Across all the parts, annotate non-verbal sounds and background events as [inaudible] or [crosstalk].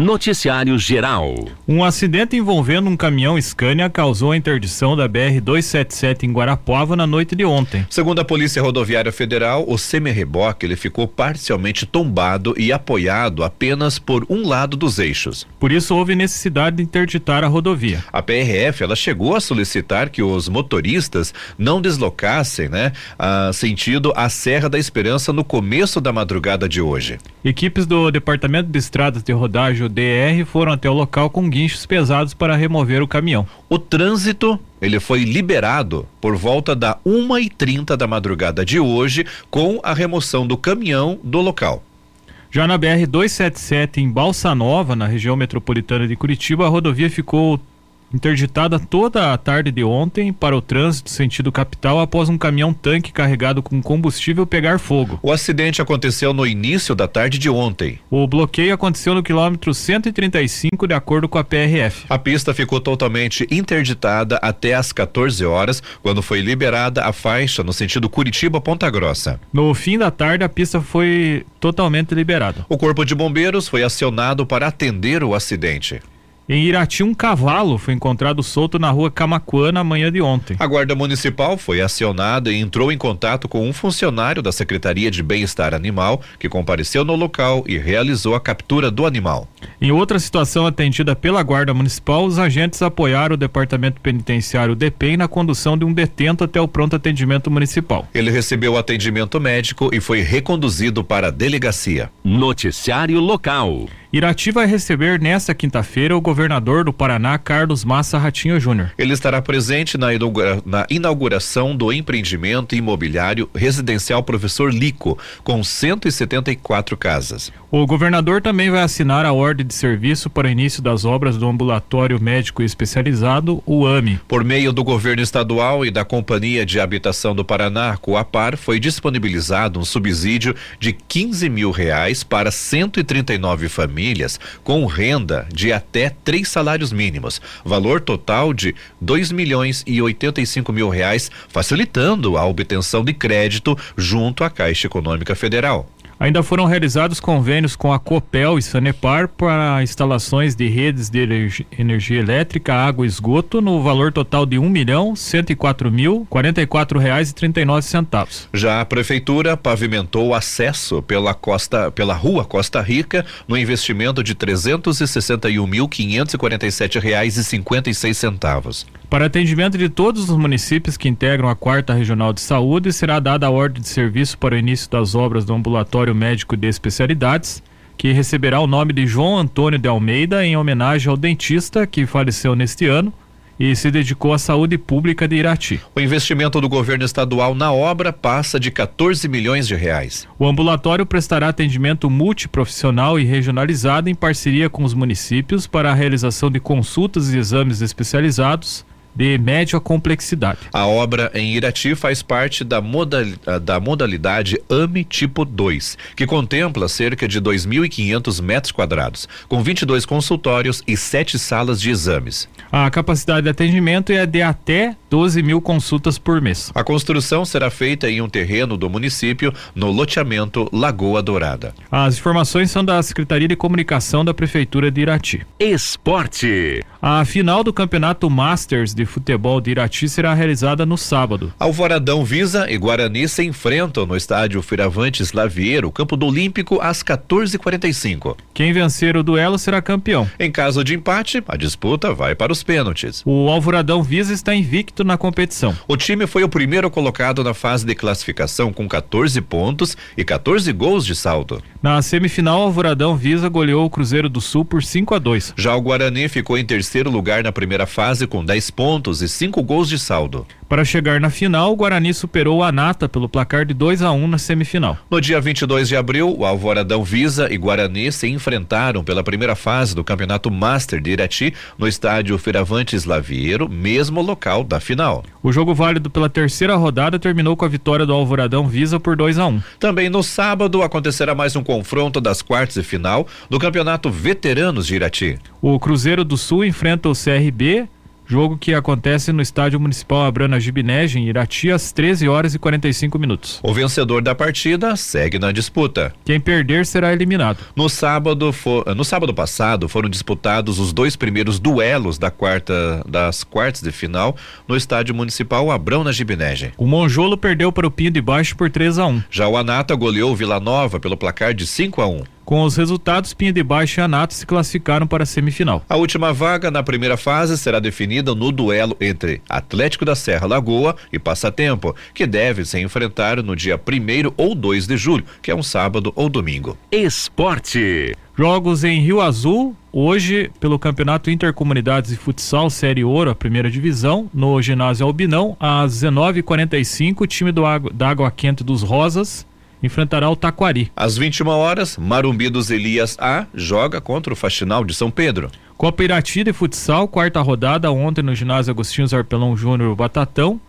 Noticiário Geral. Um acidente envolvendo um caminhão Scania causou a interdição da BR-277 em Guarapuava na noite de ontem. Segundo a Polícia Rodoviária Federal, o semi-reboque ele ficou parcialmente tombado e apoiado apenas por um lado dos eixos. Por isso houve necessidade de interditar a rodovia. A PRF ela chegou a solicitar que os motoristas não deslocassem, né, a sentido a Serra da Esperança no começo da madrugada de hoje. Equipes do Departamento de Estradas de Rodagem DR foram até o local com guinchos pesados para remover o caminhão. O trânsito ele foi liberado por volta da uma e trinta da madrugada de hoje com a remoção do caminhão do local. Já na BR 277 em Balsa Nova, na região metropolitana de Curitiba, a rodovia ficou interditada toda a tarde de ontem para o trânsito sentido capital após um caminhão tanque carregado com combustível pegar fogo. O acidente aconteceu no início da tarde de ontem. O bloqueio aconteceu no quilômetro 135 de acordo com a PRF. A pista ficou totalmente interditada até às 14 horas, quando foi liberada a faixa no sentido Curitiba-Ponta Grossa. No fim da tarde a pista foi totalmente liberada. O corpo de bombeiros foi acionado para atender o acidente. Em Irati, um cavalo foi encontrado solto na rua Camacuã na manhã de ontem. A Guarda Municipal foi acionada e entrou em contato com um funcionário da Secretaria de Bem-Estar Animal que compareceu no local e realizou a captura do animal. Em outra situação atendida pela Guarda Municipal, os agentes apoiaram o Departamento Penitenciário DEPEN na condução de um detento até o pronto atendimento municipal. Ele recebeu atendimento médico e foi reconduzido para a delegacia. Noticiário local. Irati vai receber nesta quinta-feira o governador do Paraná, Carlos Massa Ratinho Júnior. Ele estará presente na, inaugura na, inauguração do empreendimento imobiliário residencial Professor Lico, com 174 casas. O governador também vai assinar a ordem de serviço para o início das obras do ambulatório médico especializado, o AME. Por meio do governo estadual e da Companhia de Habitação do Paraná, Coapar, foi disponibilizado um subsídio de 15 mil reais para 139 famílias com renda de até três salários mínimos, valor total de 2 milhões e 85 mil reais, facilitando a obtenção de crédito junto à Caixa Econômica Federal. Ainda foram realizados convênios com a Copel e Sanepar para instalações de redes de energia elétrica, água e esgoto no valor total de um milhão cento e quatro mil quarenta e quatro reais e trinta e nove centavos. Já a prefeitura pavimentou o acesso pela costa, pela rua Costa Rica no investimento de trezentos e sessenta e um mil quinhentos e quarenta e sete reais e cinquenta e seis centavos. Para atendimento de todos os municípios que integram a quarta regional de saúde, será dada a ordem de serviço para o início das obras do ambulatório médico de especialidades, que receberá o nome de João Antônio de Almeida em homenagem ao dentista que faleceu neste ano e se dedicou à saúde pública de Irati. O investimento do governo estadual na obra passa de 14 milhões de reais. O ambulatório prestará atendimento multiprofissional e regionalizado em parceria com os municípios para a realização de consultas e exames especializados de média complexidade. A obra em Irati faz parte da, modal, da modalidade AME tipo 2, que contempla cerca de 2.500 metros quadrados, com 22 consultórios e sete salas de exames. A capacidade de atendimento é de até 12 mil consultas por mês. A construção será feita em um terreno do município, no loteamento Lagoa Dourada. As informações são da Secretaria de Comunicação da Prefeitura de Irati. Esporte. A final do Campeonato Masters de Futebol de Irati será realizada no sábado. Alvoradão Visa e Guarani se enfrentam no estádio Firavantes Lavieiro, Campo do Olímpico, às 14h45. Quem vencer o duelo será campeão. Em caso de empate, a disputa vai para os pênaltis. O Alvoradão Visa está invicto na competição. O time foi o primeiro colocado na fase de classificação com 14 pontos e 14 gols de saldo. Na semifinal, Alvoradão Visa goleou o Cruzeiro do Sul por 5 a 2. Já o Guarani ficou em terceiro lugar na primeira fase com 10 pontos e 5 gols de saldo. Para chegar na final, o Guarani superou a Nata pelo placar de 2 a 1 um na semifinal. No dia 22 de abril, o Alvoradão Visa e Guarani se enfrentaram pela primeira fase do Campeonato Master de Irati no estádio Firavantes Lavieiro, mesmo local da final. O jogo válido pela terceira rodada terminou com a vitória do Alvoradão Visa por 2 a 1. Um. Também no sábado acontecerá mais um confronto das quartas de final do Campeonato Veteranos de Irati. O Cruzeiro do Sul enfrenta o CRB Jogo que acontece no Estádio Municipal Abrana Gibinege, em Irati, às 13 horas e 45 minutos. O vencedor da partida segue na disputa. Quem perder será eliminado. No sábado, for, no sábado passado foram disputados os dois primeiros duelos da quarta, das quartas de final no Estádio Municipal Abrão na Gibinege. O Monjolo perdeu para o Pinho de Baixo por 3 a 1. Já o Anata goleou o Vila Nova pelo placar de 5 a 1. Com os resultados, Pinha de Baixo e Anato se classificaram para a semifinal. A última vaga na primeira fase será definida no duelo entre Atlético da Serra Lagoa e Passatempo, que deve se enfrentar no dia 1 ou 2 de julho, que é um sábado ou domingo. Esporte. Jogos em Rio Azul, hoje pelo Campeonato Intercomunidades de Futsal Série Ouro, a primeira divisão, no ginásio Albinão, às 19h45, o time do Água, da Água Quente dos Rosas enfrentará o Taquari. Às 21 horas, Marumbi dos Elias A joga contra o Faxinal de São Pedro. Copa Irati de Futsal, quarta rodada, ontem no ginásio Agostinho Zarpelão Júnior Batatão.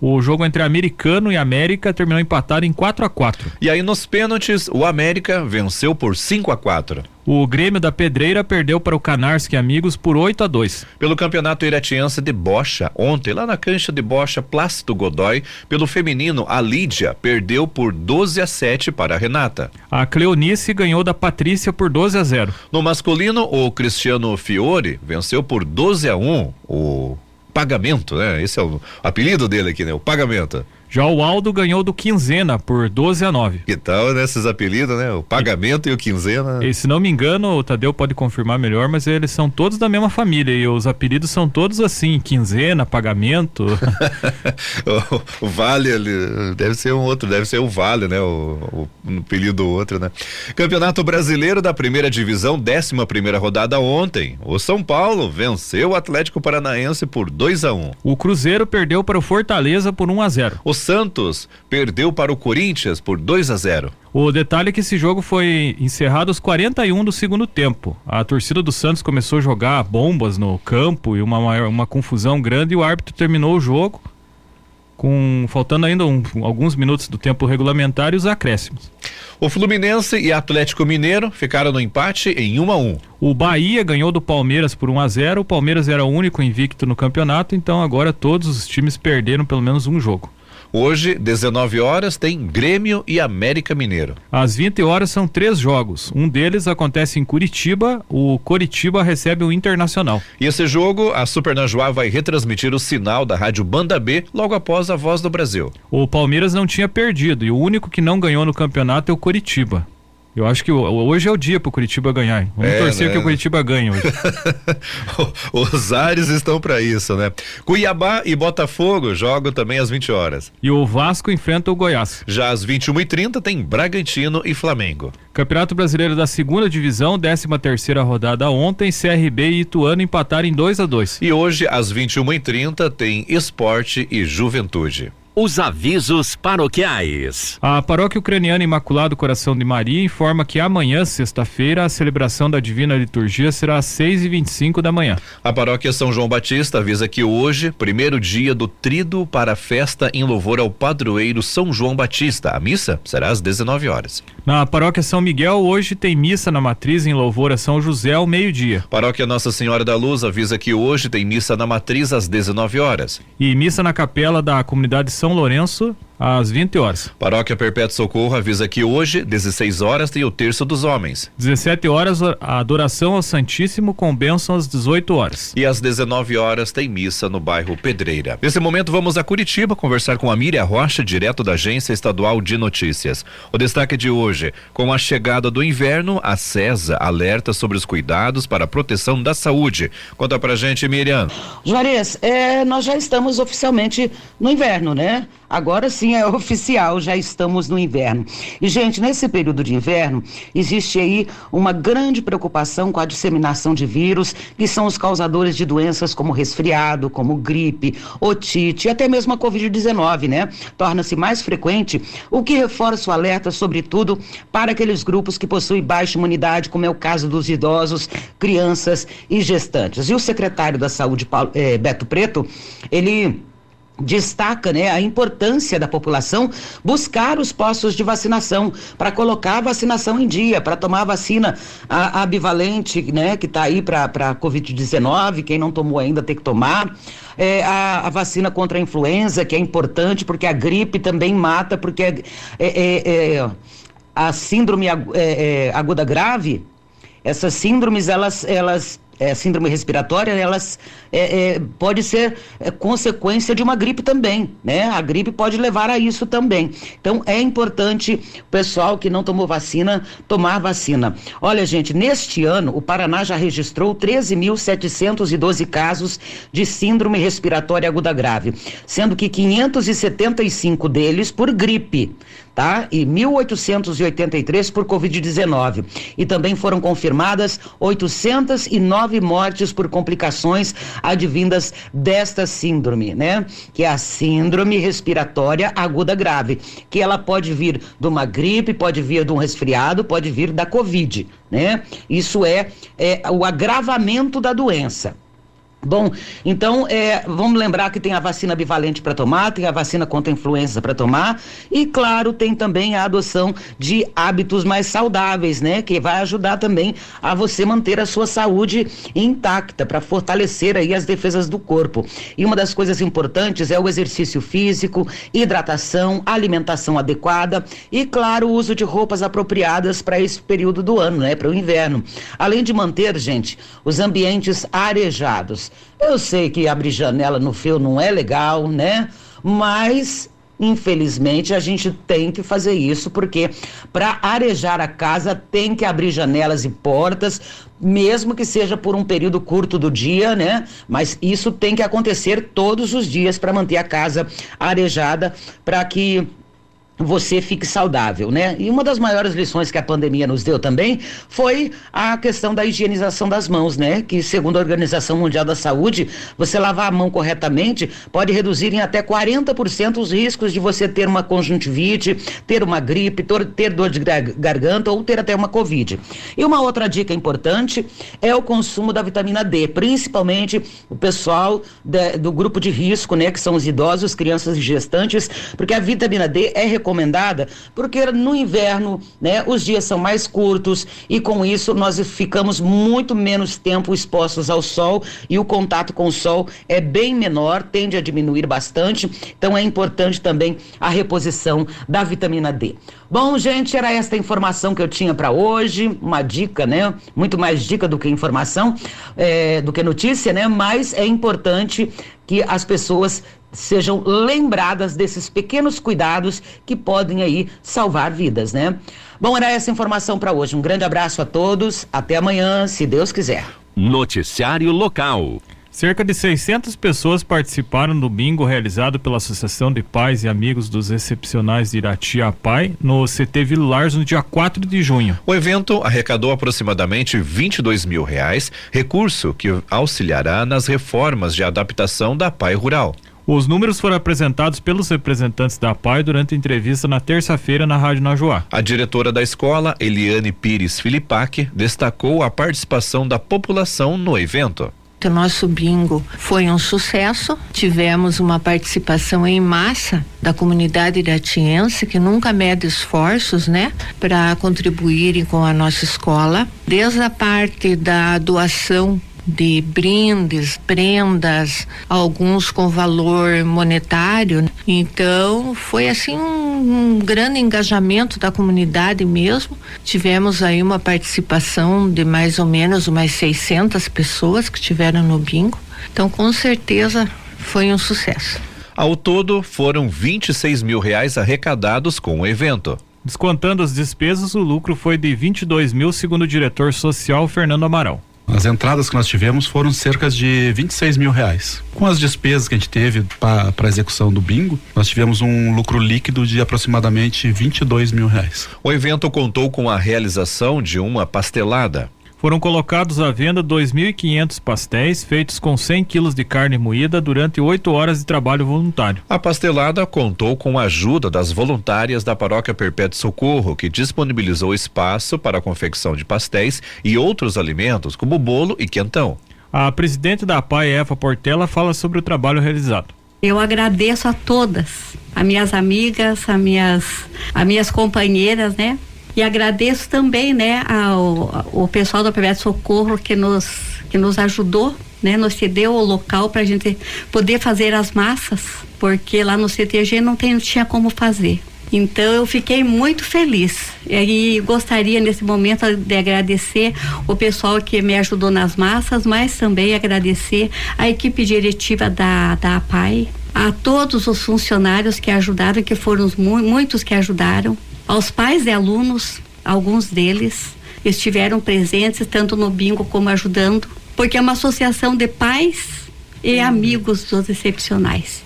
O jogo entre Americano e América terminou empatado em 4 a 4 E aí nos pênaltis, o América venceu por 5 a 4 O Grêmio da Pedreira perdeu para o Canarski Amigos por 8 a 2 Pelo Campeonato Iratiense de Bocha, ontem, lá na cancha de Bocha Plácido Godoy, pelo feminino, a Lídia perdeu por 12 a 7 para a Renata. A Cleonice ganhou da Patrícia por 12 a 0 No masculino, o Cristiano Fiore venceu por 12 a 1 o pagamento, né? Esse é o apelido dele aqui, né? O pagamento. Já o Aldo ganhou do Quinzena por 12 a 9. Que tal nesses né, apelidos, né? O pagamento e, e o quinzena. E se não me engano, o Tadeu pode confirmar melhor, mas eles são todos da mesma família e os apelidos são todos assim, quinzena, pagamento. [laughs] o, o, Vale deve ser um outro, deve ser o Vale, né? O, o, o apelido do outro, né? Campeonato Brasileiro da Primeira Divisão, 11 primeira rodada ontem. O São Paulo venceu o Atlético Paranaense por 2 a 1 um. O Cruzeiro perdeu para o Fortaleza por 1 um a 0 O Santos perdeu para o Corinthians por 2 a 0. O detalhe é que esse jogo foi encerrado aos 41 do segundo tempo. A torcida do Santos começou a jogar bombas no campo e uma, uma confusão grande e o árbitro terminou o jogo com faltando ainda um, alguns minutos do tempo regulamentar e os acréscimos. O Fluminense e Atlético Mineiro ficaram no empate em 1 a 1. O Bahia ganhou do Palmeiras por 1 a 0. O Palmeiras era o único invicto no campeonato, então agora todos os times perderam pelo menos um jogo. Hoje, 19 horas, tem Grêmio e América Mineiro. Às 20 horas são três jogos. Um deles acontece em Curitiba. O Curitiba recebe o Internacional. E esse jogo, a Super Najuá vai retransmitir o sinal da Rádio Banda B logo após a Voz do Brasil. O Palmeiras não tinha perdido e o único que não ganhou no campeonato é o Curitiba. Eu acho que hoje é o dia pro Curitiba ganhar. Vamos é, torcer né? que o Curitiba ganhe hoje. [laughs] Os ares estão para isso, né? Cuiabá e Botafogo jogam também às 20 horas. E o Vasco enfrenta o Goiás. Já às 21h30 tem Bragantino e Flamengo. Campeonato Brasileiro da Segunda Divisão, 13 terceira rodada ontem, CRB e Ituano empataram em 2 a 2 E hoje, às 21h30, tem Esporte e Juventude. Os avisos paroquiais. A paróquia ucraniana Imaculado Coração de Maria informa que amanhã, sexta-feira, a celebração da Divina Liturgia será às 6 e 25 da manhã. A paróquia São João Batista avisa que hoje, primeiro dia do trido para a festa em louvor ao padroeiro São João Batista. A missa será às 19 horas. Na paróquia São Miguel, hoje tem missa na matriz em louvor a São José ao meio-dia. Paróquia Nossa Senhora da Luz avisa que hoje tem missa na matriz às 19 horas. E missa na capela da comunidade São Lourenço às 20 horas. Paróquia Perpétuo Socorro avisa que hoje, 16 horas, tem o terço dos homens. 17 horas, a adoração ao Santíssimo com bênção às 18 horas. E às 19 horas tem missa no bairro Pedreira. Nesse momento vamos a Curitiba conversar com a Miriam Rocha, direto da Agência Estadual de Notícias. O destaque de hoje, com a chegada do inverno, a CESA alerta sobre os cuidados para a proteção da saúde. Conta pra gente, Miriam. Juarez, é, nós já estamos oficialmente no inverno, né? Agora sim é oficial, já estamos no inverno. E, gente, nesse período de inverno, existe aí uma grande preocupação com a disseminação de vírus, que são os causadores de doenças como resfriado, como gripe, otite e até mesmo a Covid-19, né? Torna-se mais frequente, o que reforça o alerta, sobretudo, para aqueles grupos que possuem baixa imunidade, como é o caso dos idosos, crianças e gestantes. E o secretário da Saúde, Paulo, eh, Beto Preto, ele destaca né, a importância da população buscar os postos de vacinação para colocar a vacinação em dia, para tomar a vacina a, a bivalente, né, que está aí para a Covid-19, quem não tomou ainda tem que tomar. É, a, a, vacina contra a influenza, que é importante, porque a gripe também mata, porque é, é, é a síndrome é, é, aguda grave, essas síndromes, elas, elas é, síndrome respiratória, elas é, é, pode ser é, consequência de uma gripe também, né? A gripe pode levar a isso também. Então é importante o pessoal que não tomou vacina tomar vacina. Olha, gente, neste ano o Paraná já registrou 13.712 casos de síndrome respiratória aguda grave, sendo que 575 deles por gripe tá? E 1.883 por Covid-19. E também foram confirmadas 809 mortes por complicações advindas desta síndrome, né? Que é a síndrome respiratória aguda grave, que ela pode vir de uma gripe, pode vir de um resfriado, pode vir da Covid, né? Isso é, é o agravamento da doença. Bom, então é, vamos lembrar que tem a vacina bivalente para tomar, tem a vacina contra a influenza para tomar e, claro, tem também a adoção de hábitos mais saudáveis, né? Que vai ajudar também a você manter a sua saúde intacta para fortalecer aí as defesas do corpo. E uma das coisas importantes é o exercício físico, hidratação, alimentação adequada e, claro, o uso de roupas apropriadas para esse período do ano, né? Para o inverno. Além de manter, gente, os ambientes arejados. Eu sei que abrir janela no fio não é legal, né? Mas Infelizmente, a gente tem que fazer isso, porque para arejar a casa tem que abrir janelas e portas, mesmo que seja por um período curto do dia, né? Mas isso tem que acontecer todos os dias para manter a casa arejada, para que você fique saudável, né? E uma das maiores lições que a pandemia nos deu também foi a questão da higienização das mãos, né? Que segundo a Organização Mundial da Saúde, você lavar a mão corretamente pode reduzir em até 40% os riscos de você ter uma conjuntivite, ter uma gripe, ter dor de garganta ou ter até uma covid. E uma outra dica importante é o consumo da vitamina D, principalmente o pessoal de, do grupo de risco, né? Que são os idosos, crianças e gestantes, porque a vitamina D é recomendada recomendada, porque no inverno, né, os dias são mais curtos e com isso nós ficamos muito menos tempo expostos ao sol e o contato com o sol é bem menor, tende a diminuir bastante. Então é importante também a reposição da vitamina D. Bom, gente, era esta informação que eu tinha para hoje, uma dica, né? Muito mais dica do que informação, é, do que notícia, né? Mas é importante que as pessoas sejam lembradas desses pequenos cuidados que podem aí salvar vidas, né? Bom, era essa informação para hoje. Um grande abraço a todos. Até amanhã, se Deus quiser. Noticiário local. Cerca de 600 pessoas participaram do bingo realizado pela Associação de Pais e Amigos dos Excepcionais de Irati APAI no CT Vilars no dia 4 de junho. O evento arrecadou aproximadamente 22 mil reais, recurso que auxiliará nas reformas de adaptação da PAI Rural. Os números foram apresentados pelos representantes da PAI durante a entrevista na terça-feira na Rádio Najuá. A diretora da escola, Eliane Pires Filipac, destacou a participação da população no evento. O nosso bingo foi um sucesso. Tivemos uma participação em massa da comunidade iratiense que nunca mede esforços, né, para contribuírem com a nossa escola. Desde a parte da doação de brindes, prendas, alguns com valor monetário. Então, foi assim um, um, grande engajamento da comunidade mesmo. Tivemos aí uma participação de mais ou menos umas 600 pessoas que tiveram no bingo. Então, com certeza foi um sucesso. Ao todo, foram 26 mil reais arrecadados com o evento. Descontando as despesas, o lucro foi de 22 mil, segundo o diretor social Fernando Amaral. As entradas que nós tivemos foram cerca de 26 mil reais. Com as despesas que a gente teve para a execução do bingo, nós tivemos um lucro líquido de aproximadamente 22 mil reais. O evento contou com a realização de uma pastelada. Foram colocados à venda 2.500 pastéis feitos com 100 quilos de carne moída durante oito horas de trabalho voluntário. A pastelada contou com a ajuda das voluntárias da Paróquia Perpétuo Socorro, que disponibilizou espaço para a confecção de pastéis e outros alimentos, como bolo e quentão. A presidente da PAI, Eva Portela, fala sobre o trabalho realizado. Eu agradeço a todas, as minhas amigas, as minhas, as minhas companheiras, né? E agradeço também, né, ao, ao pessoal do Projeto Socorro que nos, que nos ajudou, né, nos cedeu o local para a gente poder fazer as massas, porque lá no CTG não, tem, não tinha como fazer. Então eu fiquei muito feliz e gostaria nesse momento de agradecer o pessoal que me ajudou nas massas, mas também agradecer a equipe diretiva da, da APAI, a todos os funcionários que ajudaram, que foram muitos que ajudaram, aos pais e alunos, alguns deles estiveram presentes tanto no bingo como ajudando, porque é uma associação de pais e amigos dos excepcionais.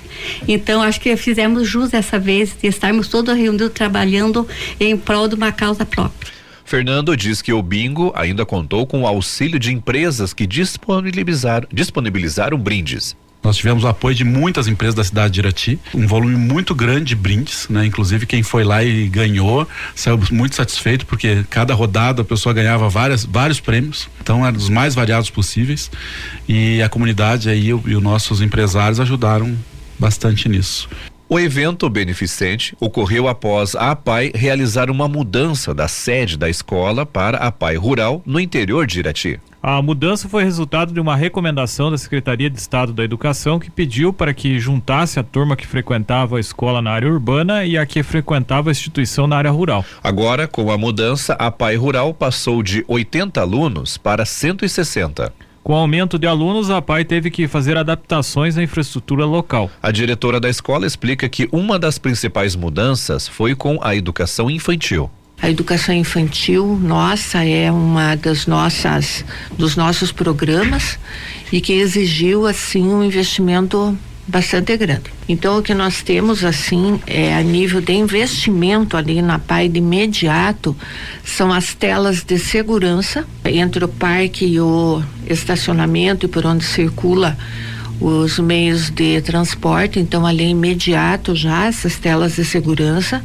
Então, acho que fizemos jus dessa vez de estarmos todos reunidos trabalhando em prol de uma causa própria. Fernando diz que o bingo ainda contou com o auxílio de empresas que disponibilizaram, disponibilizaram brindes. Nós tivemos o apoio de muitas empresas da cidade de Irati, um volume muito grande de brindes, né? Inclusive quem foi lá e ganhou saiu muito satisfeito porque cada rodada a pessoa ganhava várias, vários prêmios, então eram dos mais variados possíveis e a comunidade aí e os nossos empresários ajudaram bastante nisso. O evento beneficente ocorreu após a APAI realizar uma mudança da sede da escola para a APAI Rural no interior de Irati. A mudança foi resultado de uma recomendação da Secretaria de Estado da Educação que pediu para que juntasse a turma que frequentava a escola na área urbana e a que frequentava a instituição na área rural. Agora, com a mudança, a PAI Rural passou de 80 alunos para 160. Com o aumento de alunos, a PAI teve que fazer adaptações na infraestrutura local. A diretora da escola explica que uma das principais mudanças foi com a educação infantil. A educação infantil nossa é uma das nossas dos nossos programas e que exigiu assim um investimento bastante grande. Então o que nós temos assim é a nível de investimento ali na PAI de imediato são as telas de segurança entre o parque e o estacionamento e por onde circula os meios de transporte, então ali imediato já essas telas de segurança.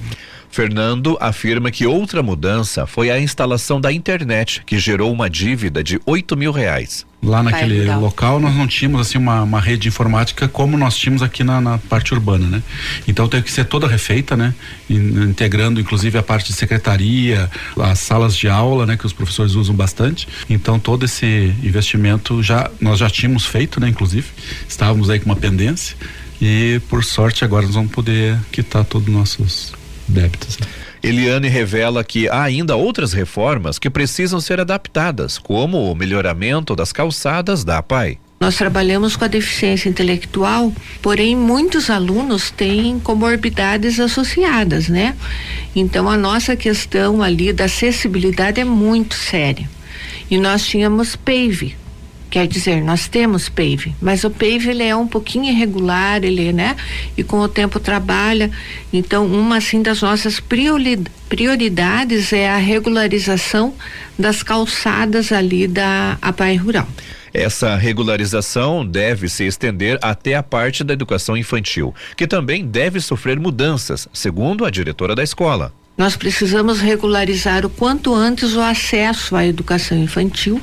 Fernando afirma que outra mudança foi a instalação da internet, que gerou uma dívida de 8 mil reais. Lá naquele local nós não tínhamos assim uma, uma rede informática como nós tínhamos aqui na, na, parte urbana, né? Então teve que ser toda refeita, né? Integrando inclusive a parte de secretaria, as salas de aula, né? Que os professores usam bastante. Então todo esse investimento já nós já tínhamos feito, né? Inclusive estávamos aí com uma pendência e por sorte agora nós vamos poder quitar todos os nossos débitos. Eliane revela que há ainda outras reformas que precisam ser adaptadas, como o melhoramento das calçadas da APAI. Nós trabalhamos com a deficiência intelectual, porém muitos alunos têm comorbidades associadas, né? Então a nossa questão ali da acessibilidade é muito séria. E nós tínhamos PAVE, Quer dizer, nós temos PAVE, mas o PAVE ele é um pouquinho irregular, ele, né? E com o tempo trabalha. Então, uma assim das nossas prioridades é a regularização das calçadas ali da APAI Rural. Essa regularização deve se estender até a parte da educação infantil, que também deve sofrer mudanças, segundo a diretora da escola. Nós precisamos regularizar o quanto antes o acesso à educação infantil,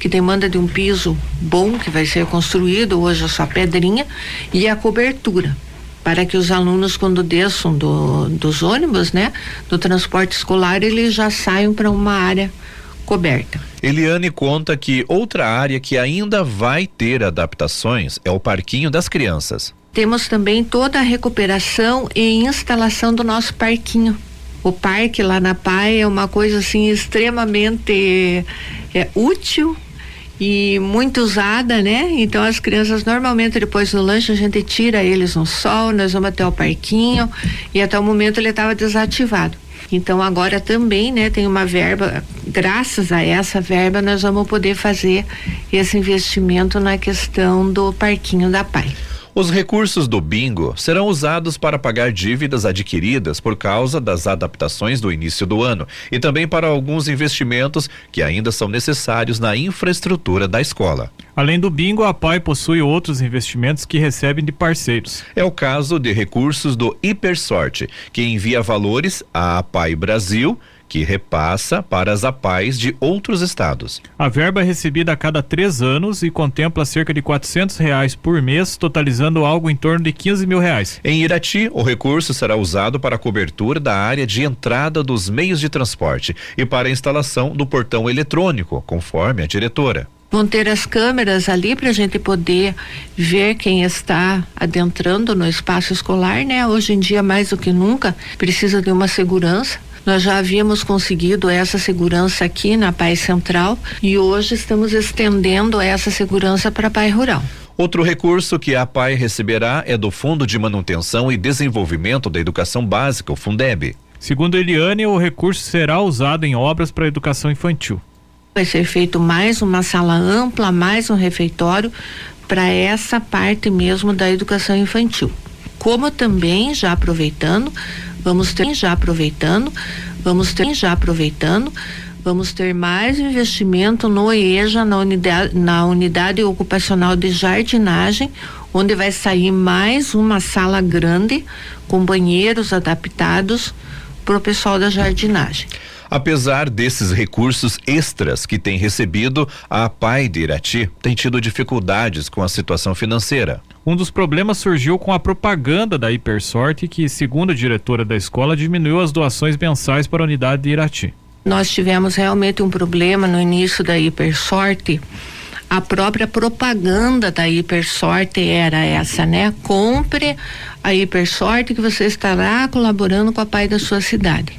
que demanda de um piso bom que vai ser construído, hoje é só pedrinha, e a cobertura para que os alunos quando desçam do, dos ônibus, né, do transporte escolar, eles já saiam para uma área coberta. Eliane conta que outra área que ainda vai ter adaptações é o parquinho das crianças. Temos também toda a recuperação e instalação do nosso parquinho o parque lá na PAI é uma coisa assim extremamente é, útil e muito usada, né? Então as crianças normalmente depois do lanche a gente tira eles no sol, nós vamos até o parquinho e até o momento ele estava desativado. Então agora também, né, tem uma verba, graças a essa verba nós vamos poder fazer esse investimento na questão do parquinho da PAI. Os recursos do bingo serão usados para pagar dívidas adquiridas por causa das adaptações do início do ano e também para alguns investimentos que ainda são necessários na infraestrutura da escola. Além do bingo, a PAI possui outros investimentos que recebem de parceiros. É o caso de recursos do Hipersorte, que envia valores à PAI Brasil que repassa para as APAES de outros estados. A verba é recebida a cada três anos e contempla cerca de quatrocentos reais por mês, totalizando algo em torno de 15 mil reais. Em Irati, o recurso será usado para a cobertura da área de entrada dos meios de transporte e para a instalação do portão eletrônico, conforme a diretora vão ter as câmeras ali para a gente poder ver quem está adentrando no espaço escolar, né? Hoje em dia mais do que nunca precisa de uma segurança. Nós já havíamos conseguido essa segurança aqui na Paz Central e hoje estamos estendendo essa segurança para a Pai Rural. Outro recurso que a PAI receberá é do Fundo de Manutenção e Desenvolvimento da Educação Básica, o Fundeb. Segundo Eliane, o recurso será usado em obras para a educação infantil vai ser feito mais uma sala ampla, mais um refeitório para essa parte mesmo da educação infantil. Como também já aproveitando, vamos ter já aproveitando, vamos ter já aproveitando, vamos ter mais investimento no EJA, na unidade, na unidade ocupacional de jardinagem, onde vai sair mais uma sala grande com banheiros adaptados para o pessoal da jardinagem. Apesar desses recursos extras que tem recebido, a PAI de Irati tem tido dificuldades com a situação financeira. Um dos problemas surgiu com a propaganda da Hipersorte, que, segundo a diretora da escola, diminuiu as doações mensais para a unidade de Irati. Nós tivemos realmente um problema no início da Hipersorte a própria propaganda da Hipersorte era essa, né? Compre a Hipersorte que você estará colaborando com a pai da sua cidade.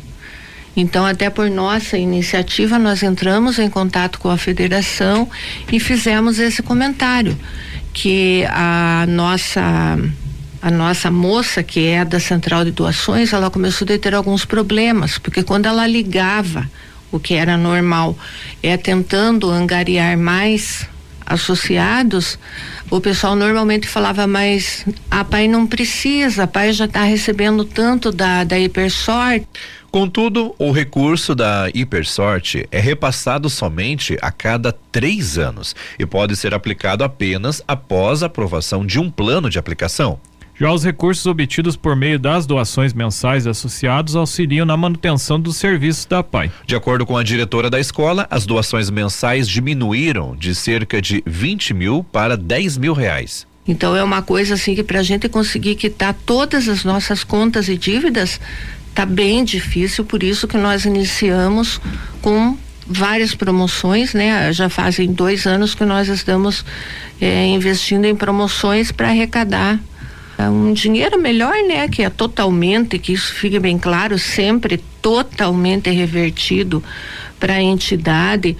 Então, até por nossa iniciativa, nós entramos em contato com a federação e fizemos esse comentário que a nossa a nossa moça que é da central de doações, ela começou a ter alguns problemas, porque quando ela ligava, o que era normal, é tentando angariar mais associados, o pessoal normalmente falava, mas a pai não precisa, a pai já está recebendo tanto da, da Hipersort. Contudo, o recurso da Hipersorte é repassado somente a cada três anos e pode ser aplicado apenas após a aprovação de um plano de aplicação. Já os recursos obtidos por meio das doações mensais associados auxiliam na manutenção dos serviços da PAI. De acordo com a diretora da escola, as doações mensais diminuíram de cerca de 20 mil para 10 mil reais. Então é uma coisa assim que para a gente conseguir quitar todas as nossas contas e dívidas Tá bem difícil, por isso que nós iniciamos com várias promoções, né? Já fazem dois anos que nós estamos eh, investindo em promoções para arrecadar eh, um dinheiro melhor, né? Que é totalmente, que isso fique bem claro, sempre totalmente revertido para a entidade.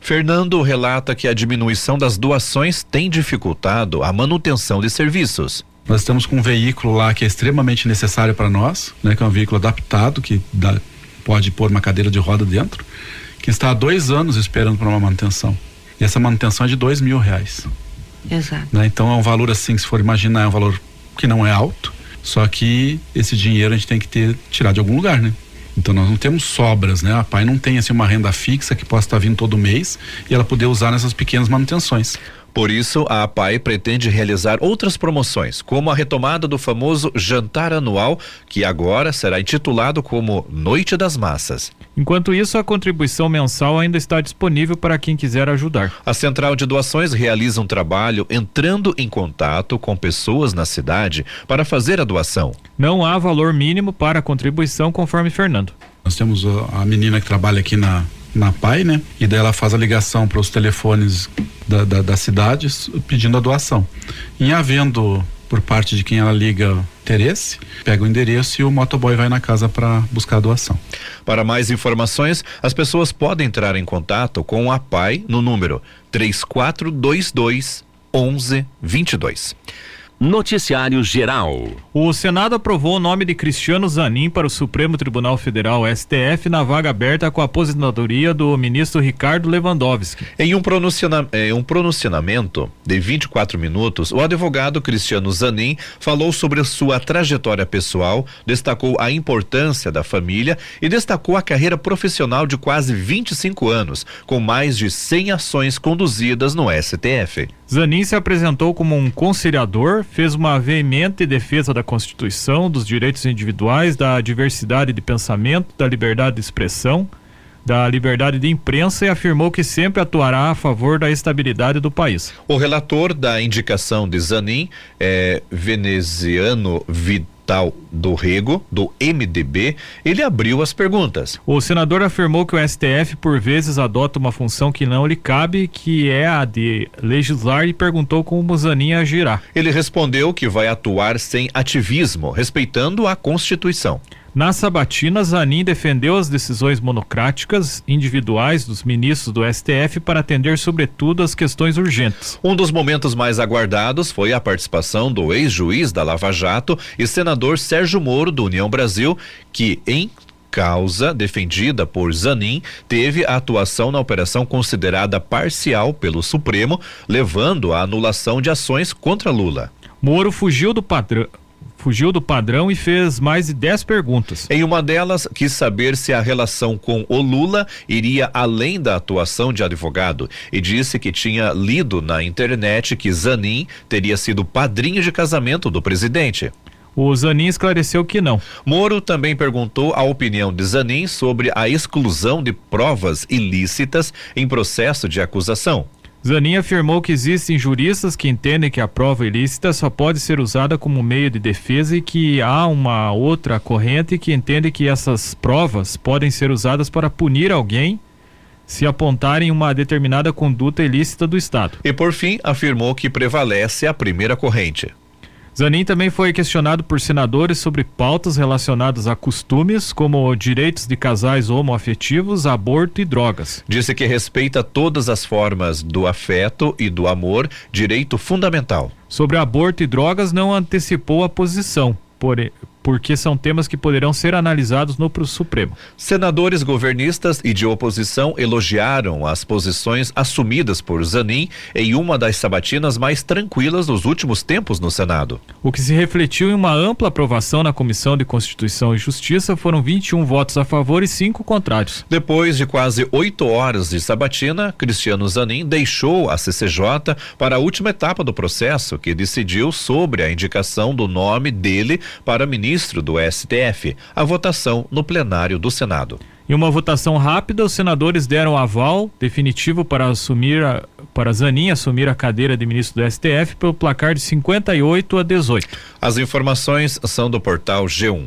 Fernando relata que a diminuição das doações tem dificultado a manutenção de serviços. Nós estamos com um veículo lá que é extremamente necessário para nós, né? Que é um veículo adaptado que dá, pode pôr uma cadeira de roda dentro, que está há dois anos esperando por uma manutenção. E essa manutenção é de dois mil reais. Exato. Né? Então é um valor assim, se for imaginar, é um valor que não é alto, só que esse dinheiro a gente tem que ter tirar de algum lugar, né? Então nós não temos sobras, né? A pai não tem assim uma renda fixa que possa estar vindo todo mês e ela poder usar nessas pequenas manutenções. Por isso, a APAI pretende realizar outras promoções, como a retomada do famoso jantar anual, que agora será intitulado como Noite das Massas. Enquanto isso, a contribuição mensal ainda está disponível para quem quiser ajudar. A Central de Doações realiza um trabalho entrando em contato com pessoas na cidade para fazer a doação. Não há valor mínimo para a contribuição, conforme Fernando. Nós temos a menina que trabalha aqui na na PAI, né? E daí ela faz a ligação para os telefones da, da, das cidades pedindo a doação. Em havendo por parte de quem ela liga interesse, pega o endereço e o motoboy vai na casa para buscar a doação. Para mais informações, as pessoas podem entrar em contato com a PAI no número 3422 1122. Noticiário Geral. O Senado aprovou o nome de Cristiano Zanin para o Supremo Tribunal Federal STF na vaga aberta com a aposentadoria do ministro Ricardo Lewandowski. Em um, em um pronunciamento de 24 minutos, o advogado Cristiano Zanin falou sobre sua trajetória pessoal, destacou a importância da família e destacou a carreira profissional de quase 25 anos, com mais de 100 ações conduzidas no STF. Zanin se apresentou como um conciliador, fez uma veemente defesa da Constituição, dos direitos individuais, da diversidade de pensamento, da liberdade de expressão, da liberdade de imprensa e afirmou que sempre atuará a favor da estabilidade do país. O relator da indicação de Zanin é veneziano Vitor do Rego, do MDB, ele abriu as perguntas. O senador afirmou que o STF por vezes adota uma função que não lhe cabe, que é a de legislar e perguntou como Zanin agirá. Ele respondeu que vai atuar sem ativismo, respeitando a Constituição. Na sabatina, Zanin defendeu as decisões monocráticas individuais dos ministros do STF para atender, sobretudo, as questões urgentes. Um dos momentos mais aguardados foi a participação do ex-juiz da Lava Jato e senador Sérgio Moro, do União Brasil, que, em causa defendida por Zanin teve a atuação na operação considerada parcial pelo Supremo, levando à anulação de ações contra Lula. Moro fugiu do padrão, fugiu do padrão e fez mais de 10 perguntas. Em uma delas, quis saber se a relação com o Lula iria além da atuação de advogado e disse que tinha lido na internet que Zanin teria sido padrinho de casamento do presidente. O Zanin esclareceu que não. Moro também perguntou a opinião de Zanin sobre a exclusão de provas ilícitas em processo de acusação. Zanin afirmou que existem juristas que entendem que a prova ilícita só pode ser usada como meio de defesa e que há uma outra corrente que entende que essas provas podem ser usadas para punir alguém se apontarem uma determinada conduta ilícita do Estado. E por fim, afirmou que prevalece a primeira corrente. Zanin também foi questionado por senadores sobre pautas relacionadas a costumes, como direitos de casais homoafetivos, aborto e drogas. Disse que respeita todas as formas do afeto e do amor, direito fundamental. Sobre aborto e drogas, não antecipou a posição, porém, porque são temas que poderão ser analisados no Supremo. Senadores governistas e de oposição elogiaram as posições assumidas por Zanin em uma das sabatinas mais tranquilas dos últimos tempos no Senado. O que se refletiu em uma ampla aprovação na Comissão de Constituição e Justiça foram 21 votos a favor e cinco contrários. Depois de quase oito horas de sabatina, Cristiano Zanin deixou a CCJ para a última etapa do processo, que decidiu sobre a indicação do nome dele para ministro ministro do STF a votação no plenário do Senado. Em uma votação rápida, os senadores deram aval definitivo para assumir a, para Zanin assumir a cadeira de ministro do STF pelo placar de 58 a 18. As informações são do portal G1.